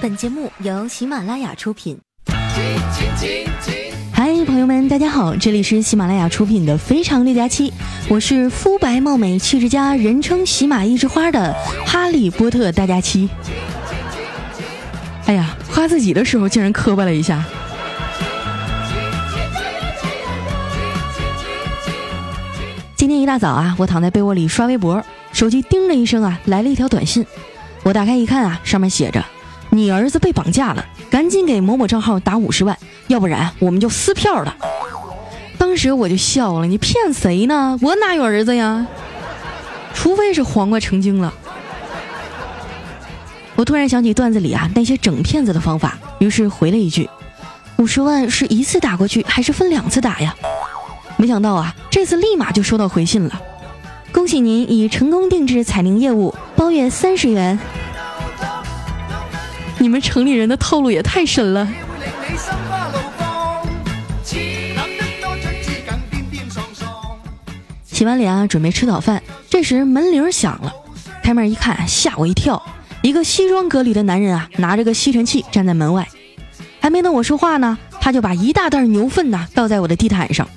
本节目由喜马拉雅出品。嗨，朋友们，大家好，这里是喜马拉雅出品的《非常六加七》，我是肤白貌美、气质佳，人称喜马一枝花的哈利波特大家七。哎呀，夸自己的时候竟然磕巴了一下。今天一大早啊，我躺在被窝里刷微博，手机叮的一声啊，来了一条短信。我打开一看啊，上面写着。你儿子被绑架了，赶紧给某某账号打五十万，要不然我们就撕票了。当时我就笑了，你骗谁呢？我哪有儿子呀？除非是黄瓜成精了。我突然想起段子里啊那些整骗子的方法，于是回了一句：五十万是一次打过去，还是分两次打呀？没想到啊，这次立马就收到回信了，恭喜您已成功定制彩铃业务，包月三十元。你们城里人的套路也太深了。洗完脸啊，准备吃早饭。这时门铃响了，开门一看，吓我一跳。一个西装革履的男人啊，拿着个吸尘器站在门外。还没等我说话呢，他就把一大袋牛粪呐倒在我的地毯上，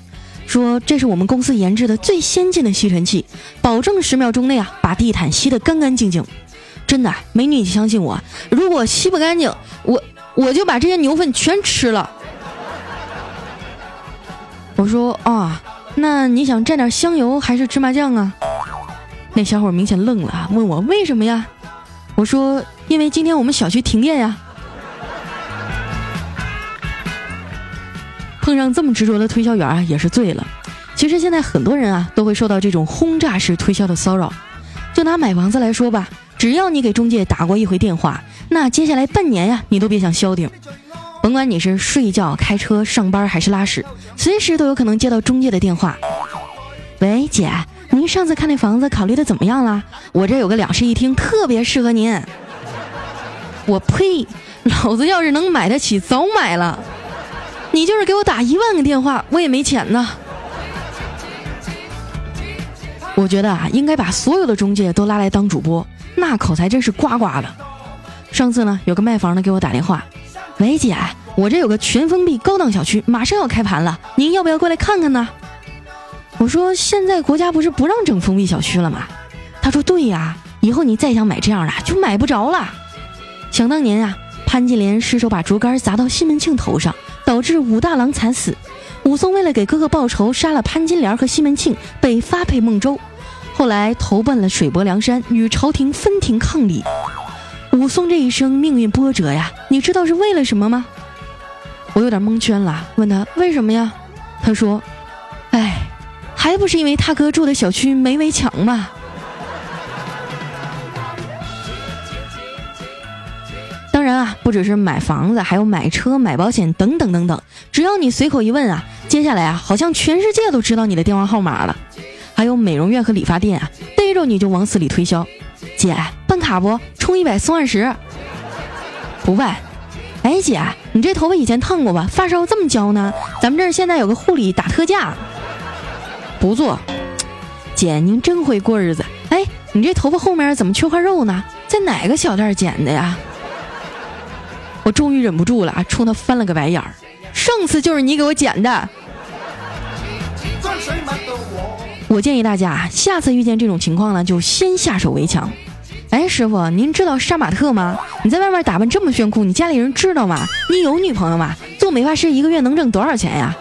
说这是我们公司研制的最先进的吸尘器，保证十秒钟内啊把地毯吸得干干净净。真的，美女，你相信我，如果吸不干净，我我就把这些牛粪全吃了。我说啊，那你想蘸点香油还是芝麻酱啊？那小伙明显愣了，问我为什么呀？我说因为今天我们小区停电呀。碰上这么执着的推销员啊，也是醉了。其实现在很多人啊，都会受到这种轰炸式推销的骚扰。就拿买房子来说吧。只要你给中介打过一回电话，那接下来半年呀，你都别想消停。甭管你是睡觉、开车、上班还是拉屎，随时都有可能接到中介的电话。喂，姐，您上次看那房子考虑的怎么样了？我这有个两室一厅，特别适合您。我呸！老子要是能买得起，早买了。你就是给我打一万个电话，我也没钱呢。我觉得啊，应该把所有的中介都拉来当主播。那口才真是呱呱的。上次呢，有个卖房的给我打电话，喂姐，我这有个全封闭高档小区，马上要开盘了，您要不要过来看看呢？我说现在国家不是不让整封闭小区了吗？他说对呀，以后你再想买这样的就买不着了。想当年啊，潘金莲失手把竹竿砸到西门庆头上，导致武大郎惨死，武松为了给哥哥报仇，杀了潘金莲和西门庆，被发配孟州。后来投奔了水泊梁山，与朝廷分庭抗礼。武松这一生命运波折呀，你知道是为了什么吗？我有点蒙圈了，问他为什么呀？他说：“哎，还不是因为他哥住的小区没围墙吗？”当然啊，不只是买房子，还有买车、买保险等等等等。只要你随口一问啊，接下来啊，好像全世界都知道你的电话号码了。还有美容院和理发店啊，逮着你就往死里推销。姐，办卡不？充一百送二十。不办。哎，姐，你这头发以前烫过吧？发梢这么焦呢？咱们这儿现在有个护理打特价。不做。姐，您真会过日子。哎，你这头发后面怎么缺块肉呢？在哪个小店剪的呀？我终于忍不住了，冲他翻了个白眼儿。上次就是你给我剪的。我建议大家，下次遇见这种情况呢，就先下手为强。哎，师傅，您知道杀马特吗？你在外面打扮这么炫酷，你家里人知道吗？你有女朋友吗？做美发师一个月能挣多少钱呀？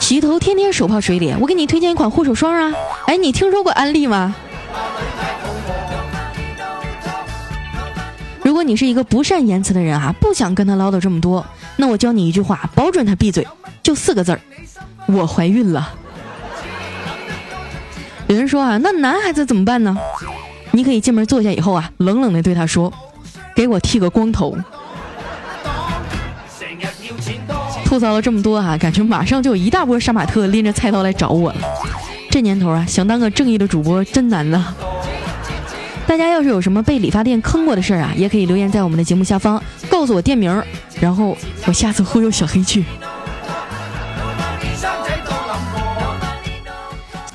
洗头天天手泡水里，我给你推荐一款护手霜啊！哎，你听说过安利吗？如果你是一个不善言辞的人啊，不想跟他唠叨这么多，那我教你一句话，保准他闭嘴，就四个字儿：我怀孕了。有人说啊，那男孩子怎么办呢？你可以进门坐下以后啊，冷冷的对他说：“给我剃个光头。”吐槽了这么多啊，感觉马上就有一大波杀马特拎着菜刀来找我了。这年头啊，想当个正义的主播真难呐。大家要是有什么被理发店坑过的事儿啊，也可以留言在我们的节目下方，告诉我店名，然后我下次忽悠小黑去。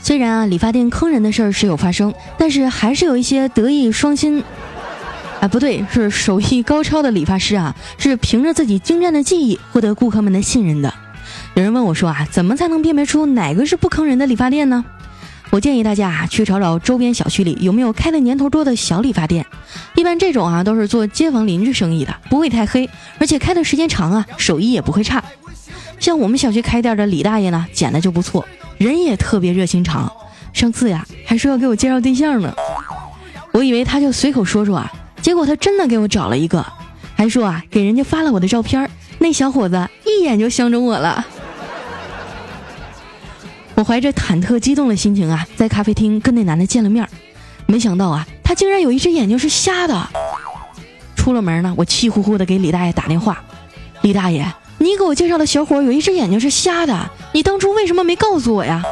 虽然啊，理发店坑人的事儿时有发生，但是还是有一些德艺双馨。啊，不对，是手艺高超的理发师啊，是凭着自己精湛的技艺获得顾客们的信任的。有人问我说啊，怎么才能辨别出哪个是不坑人的理发店呢？我建议大家啊，去找找周边小区里有没有开的年头多的小理发店。一般这种啊，都是做街坊邻居生意的，不会太黑，而且开的时间长啊，手艺也不会差。像我们小区开店的李大爷呢，剪的就不错，人也特别热心肠。上次呀，还说要给我介绍对象呢。我以为他就随口说说啊，结果他真的给我找了一个，还说啊，给人家发了我的照片，那小伙子一眼就相中我了。我怀着忐忑激动的心情啊，在咖啡厅跟那男的见了面，没想到啊，他竟然有一只眼睛是瞎的。出了门呢，我气呼呼的给李大爷打电话：“李大爷，你给我介绍的小伙有一只眼睛是瞎的，你当初为什么没告诉我呀？”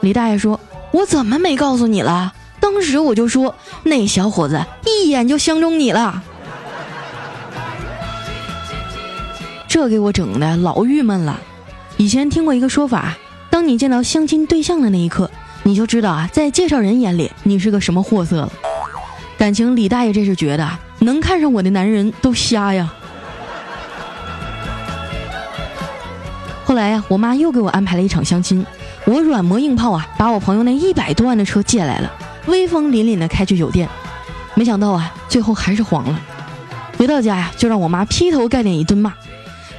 李大爷说：“我怎么没告诉你了？当时我就说那小伙子一眼就相中你了。”这给我整的老郁闷了。以前听过一个说法。当你见到相亲对象的那一刻，你就知道啊，在介绍人眼里你是个什么货色了。感情李大爷这是觉得能看上我的男人都瞎呀。后来呀，我妈又给我安排了一场相亲，我软磨硬泡啊，把我朋友那一百多万的车借来了，威风凛凛的开去酒店。没想到啊，最后还是黄了。回到家呀，就让我妈劈头盖脸一顿骂。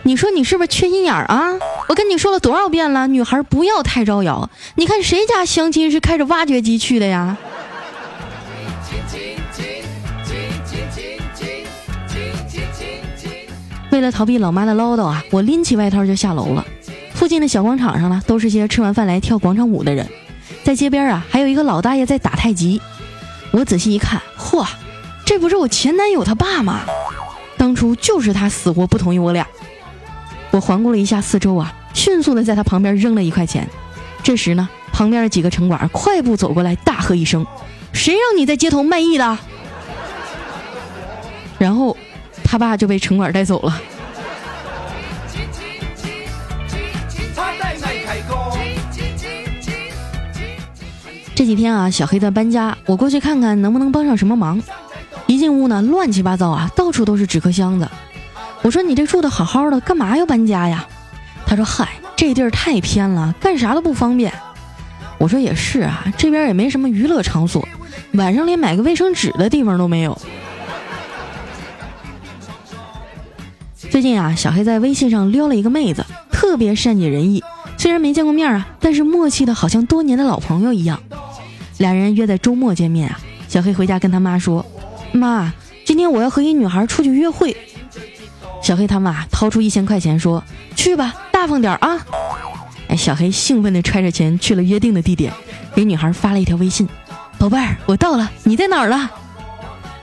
你说你是不是缺心眼儿啊？我跟你说了多少遍了，女孩不要太招摇。你看谁家相亲是开着挖掘机去的呀？为了逃避老妈的唠叨啊，我拎起外套就下楼了。附近的小广场上呢，都是些吃完饭来跳广场舞的人。在街边啊，还有一个老大爷在打太极。我仔细一看，嚯，这不是我前男友他爸吗？当初就是他死活不同意我俩。我环顾了一下四周啊，迅速的在他旁边扔了一块钱。这时呢，旁边的几个城管快步走过来，大喝一声：“谁让你在街头卖艺的？”然后，他爸就被城管带走了。几天啊，小黑在搬家，我过去看看能不能帮上什么忙。一进屋呢，乱七八糟啊，到处都是纸壳箱子。我说你这住的好好的，干嘛要搬家呀？他说：“嗨，这地儿太偏了，干啥都不方便。”我说：“也是啊，这边也没什么娱乐场所，晚上连买个卫生纸的地方都没有。”最近啊，小黑在微信上撩了一个妹子，特别善解人意。虽然没见过面啊，但是默契的好像多年的老朋友一样。俩人约在周末见面啊。小黑回家跟他妈说：“妈，今天我要和一女孩出去约会。”小黑他妈掏出一千块钱说：“去吧，大方点啊！”哎，小黑兴奋地揣着钱去了约定的地点，给女孩发了一条微信：“宝贝儿，我到了，你在哪儿了？”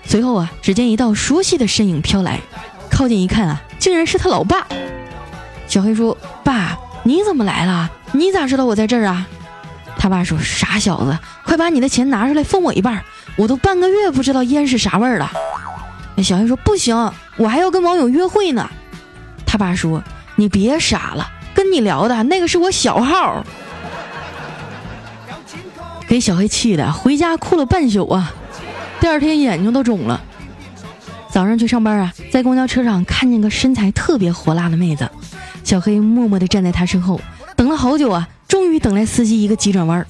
随后啊，只见一道熟悉的身影飘来，靠近一看啊，竟然是他老爸。小黑说：“爸，你怎么来了？你咋知道我在这儿啊？”他爸说：“傻小子，快把你的钱拿出来分我一半，我都半个月不知道烟是啥味儿了。”小黑说：“不行，我还要跟网友约会呢。”他爸说：“你别傻了，跟你聊的那个是我小号。”给小黑气的，回家哭了半宿啊！第二天眼睛都肿了。早上去上班啊，在公交车上看见个身材特别火辣的妹子，小黑默默地站在她身后，等了好久啊，终于等来司机一个急转弯，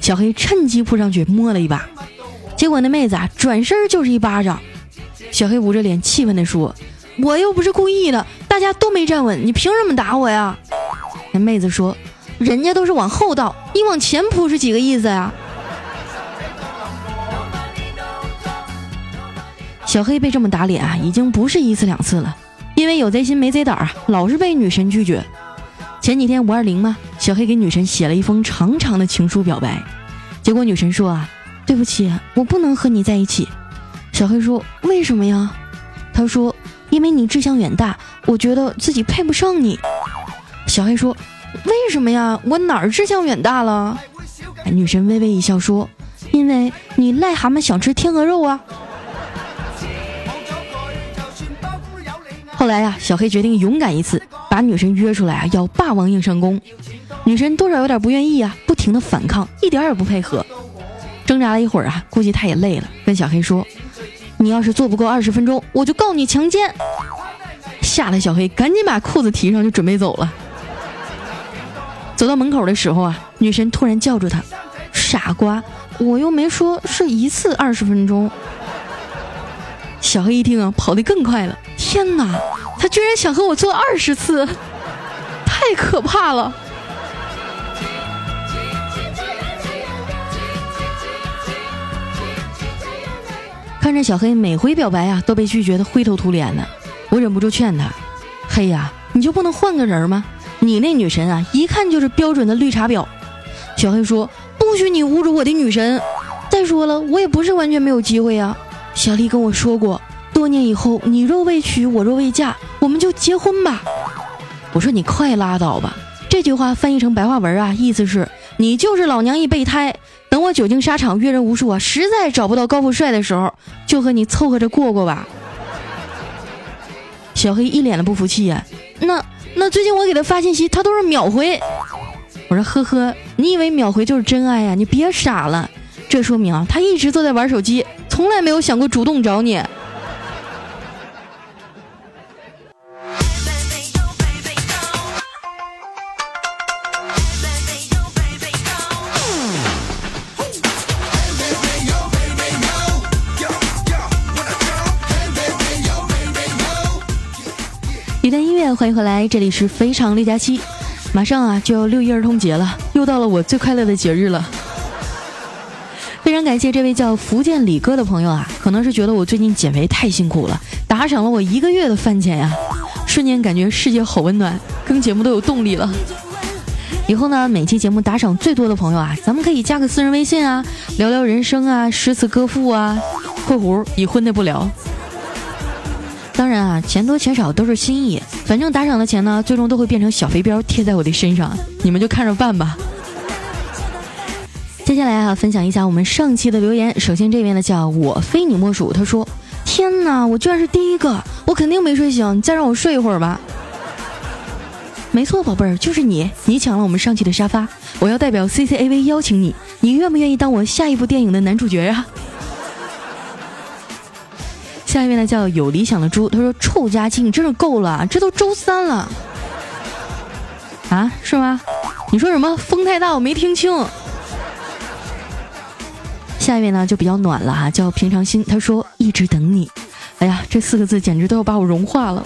小黑趁机扑上去摸了一把，结果那妹子啊转身就是一巴掌。小黑捂着脸，气愤地说：“我又不是故意的，大家都没站稳，你凭什么打我呀？”那妹子说：“人家都是往后倒，你往前扑是几个意思呀？”小黑被这么打脸啊，已经不是一次两次了，因为有贼心没贼胆啊，老是被女神拒绝。前几天五二零嘛，小黑给女神写了一封长长的情书表白，结果女神说：“啊，对不起，我不能和你在一起。”小黑说：“为什么呀？”他说：“因为你志向远大，我觉得自己配不上你。”小黑说：“为什么呀？我哪儿志向远大了？”女神微微一笑说：“因为你癞蛤蟆想吃天鹅肉啊。”后来呀，小黑决定勇敢一次，把女神约出来啊，要霸王硬上弓。女神多少有点不愿意啊，不停的反抗，一点也不配合。挣扎了一会儿啊，估计她也累了，跟小黑说。你要是做不够二十分钟，我就告你强奸。吓得小黑赶紧把裤子提上，就准备走了。走到门口的时候啊，女神突然叫住他：“傻瓜，我又没说是一次二十分钟。”小黑一听啊，跑得更快了。天哪，他居然想和我做二十次，太可怕了！看着小黑每回表白啊都被拒绝的灰头土脸的，我忍不住劝他：“黑呀，你就不能换个人吗？你那女神啊，一看就是标准的绿茶婊。”小黑说：“不许你侮辱我的女神！再说了，我也不是完全没有机会啊。小丽跟我说过，多年以后你若未娶，我若未嫁，我们就结婚吧。”我说：“你快拉倒吧！”这句话翻译成白话文啊，意思是你就是老娘一备胎。等我久经沙场，阅人无数啊，实在找不到高富帅的时候，就和你凑合着过过吧。小黑一脸的不服气呀，那那最近我给他发信息，他都是秒回。我说呵呵，你以为秒回就是真爱呀？你别傻了，这说明啊，他一直都在玩手机，从来没有想过主动找你。一段音乐，欢迎回来，这里是非常六加七，马上啊就要六一儿童节了，又到了我最快乐的节日了。非常感谢这位叫福建李哥的朋友啊，可能是觉得我最近减肥太辛苦了，打赏了我一个月的饭钱呀，瞬间感觉世界好温暖，更节目都有动力了。以后呢，每期节目打赏最多的朋友啊，咱们可以加个私人微信啊，聊聊人生啊，诗词歌赋啊（括弧已婚的不聊）。当然啊，钱多钱少都是心意，反正打赏的钱呢，最终都会变成小飞镖贴在我的身上，你们就看着办吧。接下来啊，分享一下我们上期的留言。首先这边呢叫我非你莫属，他说：“天哪，我居然是第一个，我肯定没睡醒，你再让我睡一会儿吧。”没错，宝贝儿，就是你，你抢了我们上期的沙发，我要代表 CCAV 邀请你，你愿不愿意当我下一部电影的男主角呀？下一位呢叫有理想的猪，他说：“臭佳期，你真是够了，这都周三了，啊，是吗？你说什么？风太大，我没听清。”下一位呢就比较暖了哈，叫平常心，他说：“一直等你。”哎呀，这四个字简直都要把我融化了。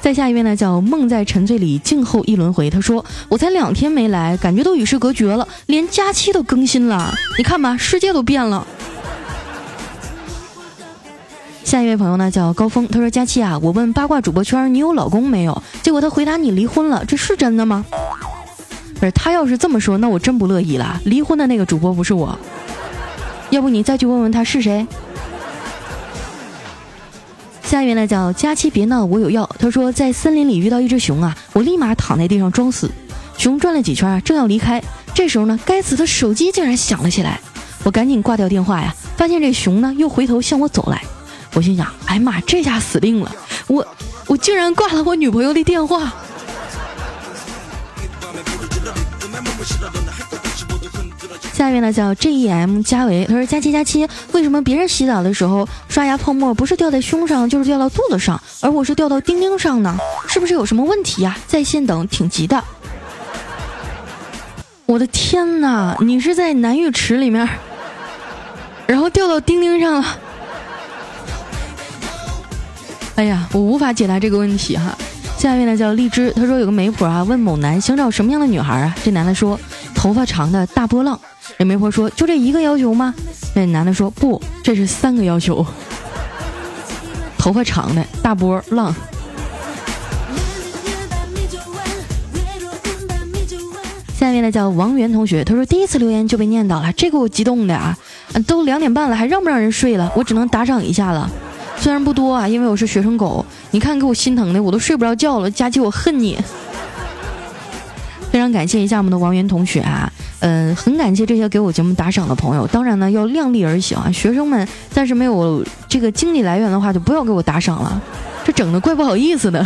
再下一位呢叫梦在沉醉里静候一轮回，他说：“我才两天没来，感觉都与世隔绝了，连假期都更新了，你看吧，世界都变了。”下一位朋友呢叫高峰，他说：“佳期啊，我问八卦主播圈你有老公没有？结果他回答你离婚了，这是真的吗？不是，他要是这么说，那我真不乐意了。离婚的那个主播不是我，要不你再去问问他是谁。”下一位呢叫佳期，别闹，我有药。他说在森林里遇到一只熊啊，我立马躺在地上装死。熊转了几圈啊，正要离开，这时候呢，该死的手机竟然响了起来，我赶紧挂掉电话呀，发现这熊呢又回头向我走来。我心想：“哎妈，这下死定了！我我竟然挂了我女朋友的电话。”下面呢叫 J E M 加维，他说：“佳期佳期，为什么别人洗澡的时候刷牙泡沫不是掉在胸上，就是掉到肚子上，而我是掉到丁丁上呢？是不是有什么问题呀？在线等，挺急的。”我的天哪，你是在男浴池里面，然后掉到丁丁上了？哎呀，我无法解答这个问题哈。下一位呢叫荔枝，他说有个媒婆啊问某男想找什么样的女孩啊？这男的说头发长的大波浪。这媒婆说就这一个要求吗？那男的说不，这是三个要求。头发长的大波浪。下面呢叫王源同学，他说第一次留言就被念到了，这个我激动的啊！都两点半了，还让不让人睡了？我只能打赏一下了。虽然不多啊，因为我是学生狗，你看给我心疼的，我都睡不着觉了。佳琪，我恨你！非常感谢一下我们的王源同学啊，嗯，很感谢这些给我节目打赏的朋友。当然呢，要量力而行啊，学生们暂时没有这个经济来源的话，就不要给我打赏了，这整的怪不好意思的。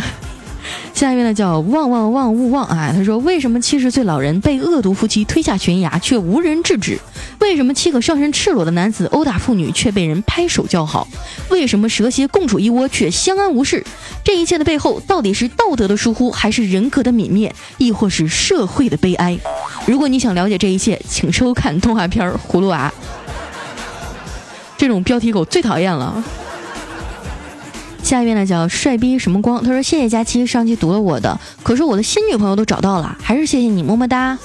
下一位呢叫旺旺旺勿忘啊，他说为什么七十岁老人被恶毒夫妻推下悬崖却无人制止？为什么七个上身赤裸的男子殴打妇女却被人拍手叫好？为什么蛇蝎共处一窝却相安无事？这一切的背后到底是道德的疏忽，还是人格的泯灭，亦或是社会的悲哀？如果你想了解这一切，请收看动画片《葫芦娃》。这种标题狗最讨厌了。下一位呢叫帅逼什么光，他说谢谢佳期上期读了我的，可是我的新女朋友都找到了，还是谢谢你么么哒。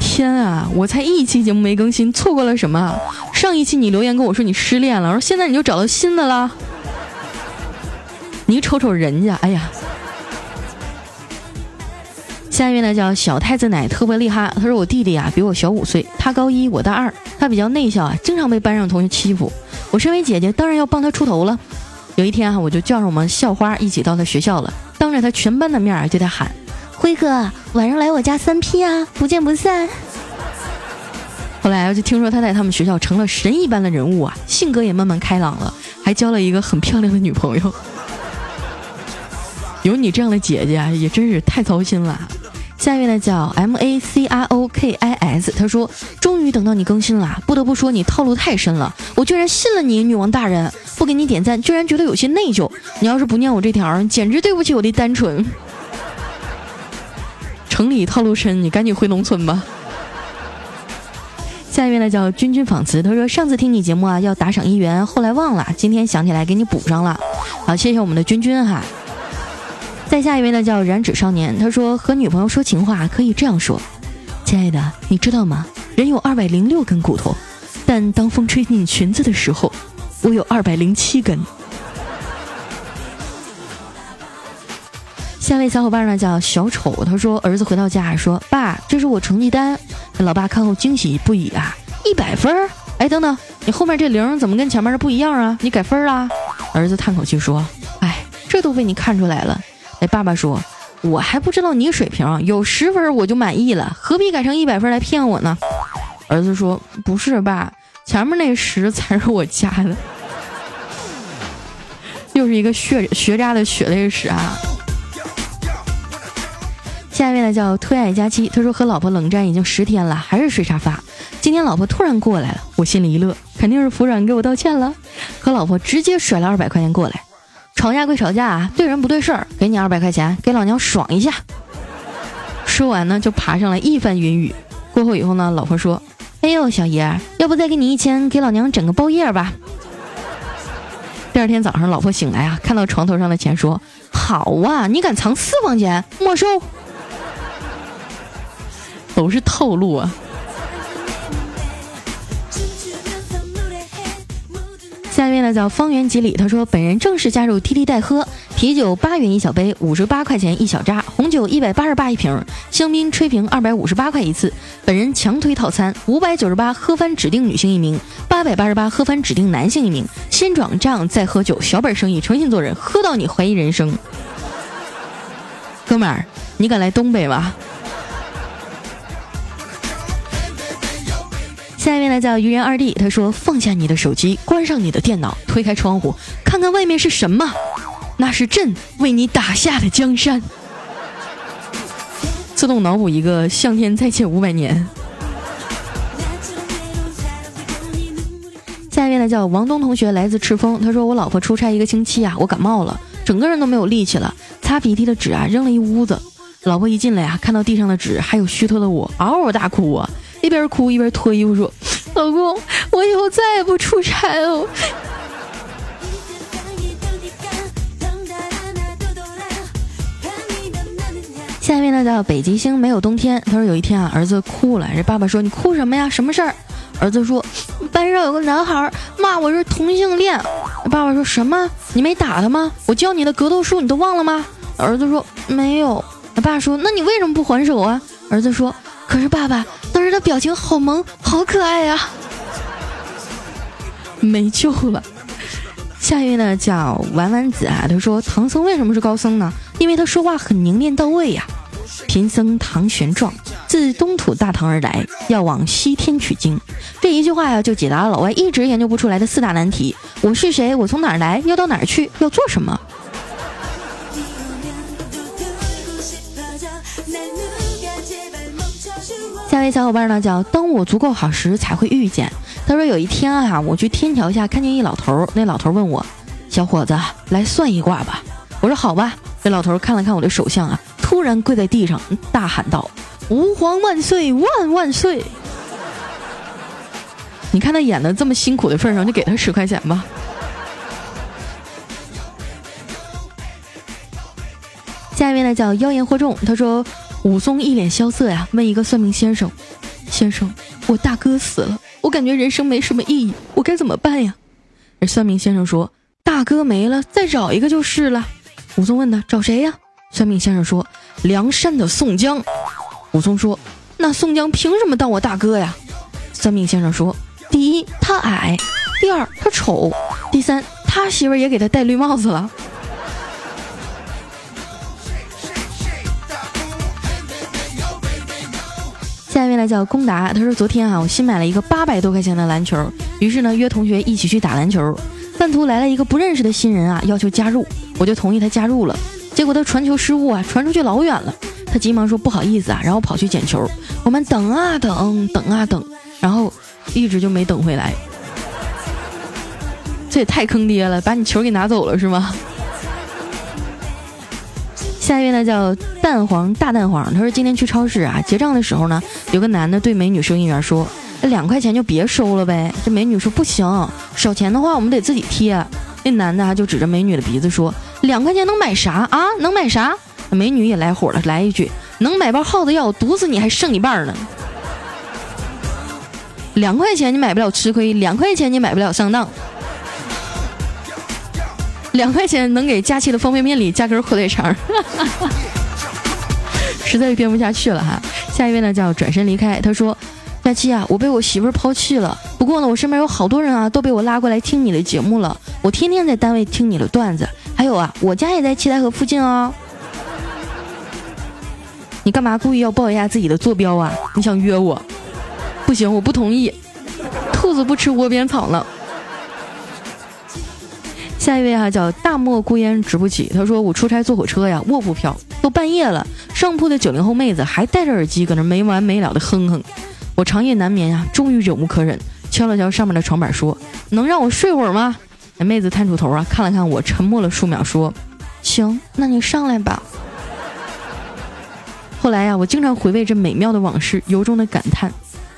天啊，我才一期节目没更新，错过了什么？上一期你留言跟我说你失恋了，说现在你就找到新的了。你瞅瞅人家，哎呀。下一位呢叫小太子奶特别厉害，他说我弟弟啊比我小五岁，他高一我大二，他比较内向啊，经常被班上同学欺负。我身为姐姐，当然要帮他出头了。有一天啊，我就叫上我们校花一起到他学校了，当着他全班的面儿对他喊：“辉哥，晚上来我家三 P 啊，不见不散。”后来我就听说他在他们学校成了神一般的人物啊，性格也慢慢开朗了，还交了一个很漂亮的女朋友。有你这样的姐姐啊，也真是太操心了。下一位呢叫 M A C R O K I S，他说：“终于等到你更新了，不得不说你套路太深了，我居然信了你，女王大人不给你点赞，居然觉得有些内疚。你要是不念我这条，简直对不起我的单纯。”城里套路深，你赶紧回农村吧。下一位呢叫君君仿词，他说：“上次听你节目啊要打赏一元，后来忘了，今天想起来给你补上了。好，谢谢我们的君君哈。”再下一位呢，叫燃脂少年。他说和女朋友说情话可以这样说：“亲爱的，你知道吗？人有二百零六根骨头，但当风吹进你裙子的时候，我有二百零七根。”下位小伙伴呢叫小丑，他说儿子回到家说：“爸，这是我成绩单。”老爸看后惊喜不已啊，一百分儿！哎，等等，你后面这零怎么跟前面的不一样啊？你改分了？儿子叹口气说：“哎，这都被你看出来了。”爸爸说：“我还不知道你水平，有十分我就满意了，何必改成一百分来骗我呢？”儿子说：“不是爸，前面那十才是我加的。”又是一个血学渣的血泪史啊！下一位呢叫推爱佳期，他说和老婆冷战已经十天了，还是睡沙发。今天老婆突然过来了，我心里一乐，肯定是服软给我道歉了，和老婆直接甩了二百块钱过来。吵架归吵架，对人不对事儿，给你二百块钱，给老娘爽一下。说完呢，就爬上来一番云雨。过后以后呢，老婆说：“哎呦，小爷，要不再给你一千，给老娘整个包夜吧。”第二天早上，老婆醒来啊，看到床头上的钱，说：“好啊，你敢藏私房钱，没收。”都是套路啊。下一位呢叫方圆几里，他说本人正式加入 T T 代喝，啤酒八元一小杯，五十八块钱一小扎，红酒一百八十八一瓶，香槟吹瓶二百五十八块一次。本人强推套餐，五百九十八喝翻指定女性一名，八百八十八喝翻指定男性一名。先转账再喝酒，小本生意，诚信做人，喝到你怀疑人生。哥们儿，你敢来东北吗？下一位呢叫愚人二弟，他说：“放下你的手机，关上你的电脑，推开窗户，看看外面是什么？那是朕为你打下的江山。”自动脑补一个向天再借五百年。下一位呢叫王东同学，来自赤峰，他说：“我老婆出差一个星期啊，我感冒了，整个人都没有力气了，擦鼻涕的纸啊扔了一屋子。老婆一进来啊，看到地上的纸，还有虚脱的我，嗷嗷大哭啊。”一边哭一边脱衣服说：“老公，我以后再也不出差了。”下面呢叫北极星没有冬天。他说有一天啊，儿子哭了，这爸爸说：“你哭什么呀？什么事儿？”儿子说：“班上有个男孩骂我是同性恋。”爸爸说什么？你没打他吗？我教你的格斗术你都忘了吗？儿子说没有。爸说：“那你为什么不还手啊？”儿子说：“可是爸爸。”当时的表情好萌，好可爱呀！没救了。下一位呢叫丸丸子啊，他说唐僧为什么是高僧呢？因为他说话很凝练到位呀。贫僧唐玄奘自东土大唐而来，要往西天取经。这一句话呀，就解答了老外一直研究不出来的四大难题：我是谁？我从哪儿来？要到哪儿去？要做什么？下一位小伙伴呢叫当我足够好时才会遇见。他说有一天啊，我去天桥下看见一老头，那老头问我：“小伙子，来算一卦吧。”我说：“好吧。”这老头看了看我的手相啊，突然跪在地上大喊道：“吾皇万岁万万岁！”你看他演的这么辛苦的份上，就给他十块钱吧。下一位呢叫妖言惑众，他说武松一脸萧瑟呀，问一个算命先生：“先生，我大哥死了，我感觉人生没什么意义，我该怎么办呀？”而算命先生说：“大哥没了，再找一个就是了。”武松问他：“找谁呀？”算命先生说：“梁山的宋江。”武松说：“那宋江凭什么当我大哥呀？”算命先生说。第一，他矮；第二，他丑；第三，他媳妇也给他戴绿帽子了。下一位呢叫龚达，他说昨天啊，我新买了一个八百多块钱的篮球，于是呢约同学一起去打篮球，半途来了一个不认识的新人啊，要求加入，我就同意他加入了。结果他传球失误啊，传出去老远了，他急忙说不好意思啊，然后跑去捡球。我们等啊等，等啊等，然后。一直就没等回来，这也太坑爹了！把你球给拿走了是吗？下一位呢叫蛋黄大蛋黄，他说今天去超市啊结账的时候呢，有个男的对美女收银员说：“两块钱就别收了呗。”这美女说：“不行，少钱的话我们得自己贴。”那男的啊就指着美女的鼻子说：“两块钱能买啥啊？能买啥？”美女也来火了，来一句：“能买包耗子药毒死你还剩一半呢。”两块钱你买不了吃亏，两块钱你买不了上当，两块钱能给佳期的方便面里加根火腿肠，实在是编不下去了哈。下一位呢叫转身离开，他说：“佳期啊，我被我媳妇抛弃了。不过呢，我身边有好多人啊，都被我拉过来听你的节目了。我天天在单位听你的段子，还有啊，我家也在七台河附近哦。你干嘛故意要报一下自己的坐标啊？你想约我？”不行，我不同意。兔子不吃窝边草呢。下一位哈叫大漠孤烟直不起，他说我出差坐火车呀，卧铺票都半夜了，上铺的九零后妹子还戴着耳机搁那没完没了的哼哼，我长夜难眠呀，终于忍无可忍，敲了敲上面的床板说：“能让我睡会儿吗？”那妹子探出头啊，看了看我，沉默了数秒，说：“行，那你上来吧。”后来呀，我经常回味这美妙的往事，由衷的感叹。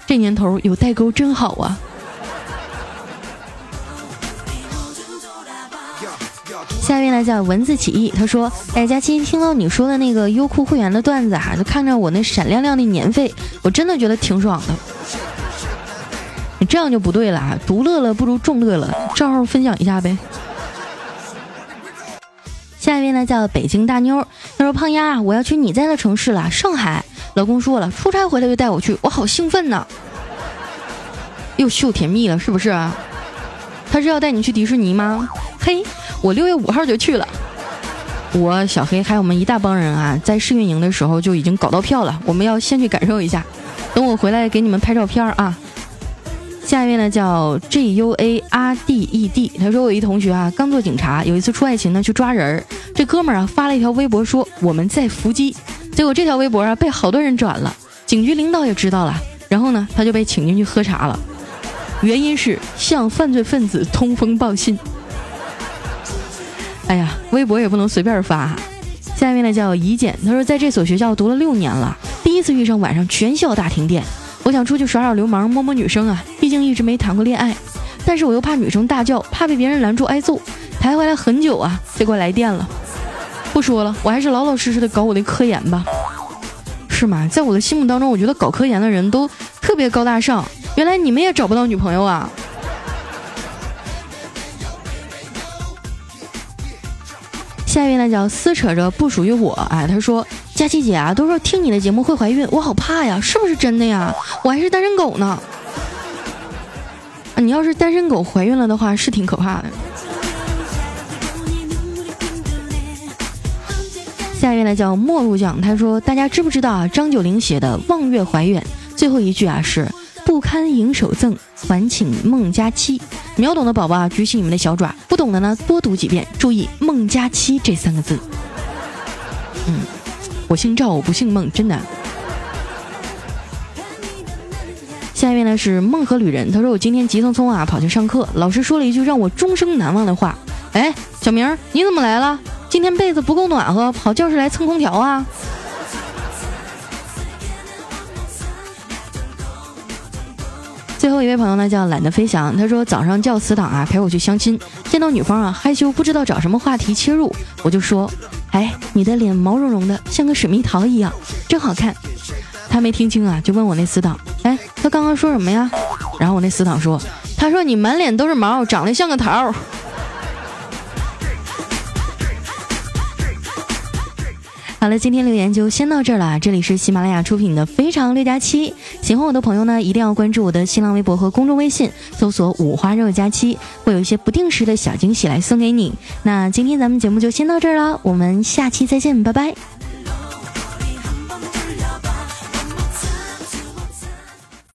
这年头有代沟真好啊！下一位呢叫文字起义，他说：“哎，佳期，听到你说的那个优酷会员的段子哈，就看着我那闪亮亮的年费，我真的觉得挺爽的。你这样就不对了啊！独乐乐不如众乐乐，账号分享一下呗。”下一位呢叫北京大妞，他说：“胖丫，我要去你在的城市了，上海。”老公说了，出差回来就带我去，我好兴奋呢。又秀甜蜜了，是不是？他是要带你去迪士尼吗？嘿，我六月五号就去了。我小黑还有我们一大帮人啊，在试运营的时候就已经搞到票了，我们要先去感受一下。等我回来给你们拍照片啊。下一位呢叫 J U A R D E D，他说我一同学啊刚做警察，有一次出外勤呢去抓人儿，这哥们儿啊发了一条微博说我们在伏击。结果这条微博啊被好多人转了，警局领导也知道了，然后呢他就被请进去喝茶了，原因是向犯罪分子通风报信。哎呀，微博也不能随便发。下面呢叫怡简，他说在这所学校读了六年了，第一次遇上晚上全校大停电，我想出去耍耍流氓摸摸女生啊，毕竟一直没谈过恋爱，但是我又怕女生大叫，怕被别人拦住挨揍，徘徊了很久啊，结果来电了。不说了，我还是老老实实的搞我的科研吧，是吗？在我的心目当中，我觉得搞科研的人都特别高大上。原来你们也找不到女朋友啊？下一位呢叫撕扯着不属于我，哎，他说佳琪姐啊，都说听你的节目会怀孕，我好怕呀，是不是真的呀？我还是单身狗呢。啊，你要是单身狗怀孕了的话，是挺可怕的。下一位呢叫莫入将，他说：“大家知不知道啊？张九龄写的《望月怀远》最后一句啊是‘不堪盈手赠，还请孟佳期’。秒懂的宝宝啊，举起你们的小爪；不懂的呢，多读几遍，注意‘孟佳期’这三个字。嗯，我姓赵，我不姓孟，真的。下面呢是梦河旅人，他说我今天急匆匆啊跑去上课，老师说了一句让我终生难忘的话。哎，小明你怎么来了？今天被子不够暖和，跑教室来蹭空调啊？最后一位朋友呢叫懒得飞翔，他说早上叫死党啊陪我去相亲，见到女方啊害羞不知道找什么话题切入，我就说，哎，你的脸毛茸茸的，像个水蜜桃一样，真好看。他没听清啊，就问我那死党，哎，他刚刚说什么呀？然后我那死党说，他说你满脸都是毛，长得像个桃。好了，今天留言就先到这儿了。这里是喜马拉雅出品的《非常六加七》，喜欢我的朋友呢，一定要关注我的新浪微博和公众微信，搜索“五花肉加七”，会有一些不定时的小惊喜来送给你。那今天咱们节目就先到这儿了，我们下期再见，拜拜。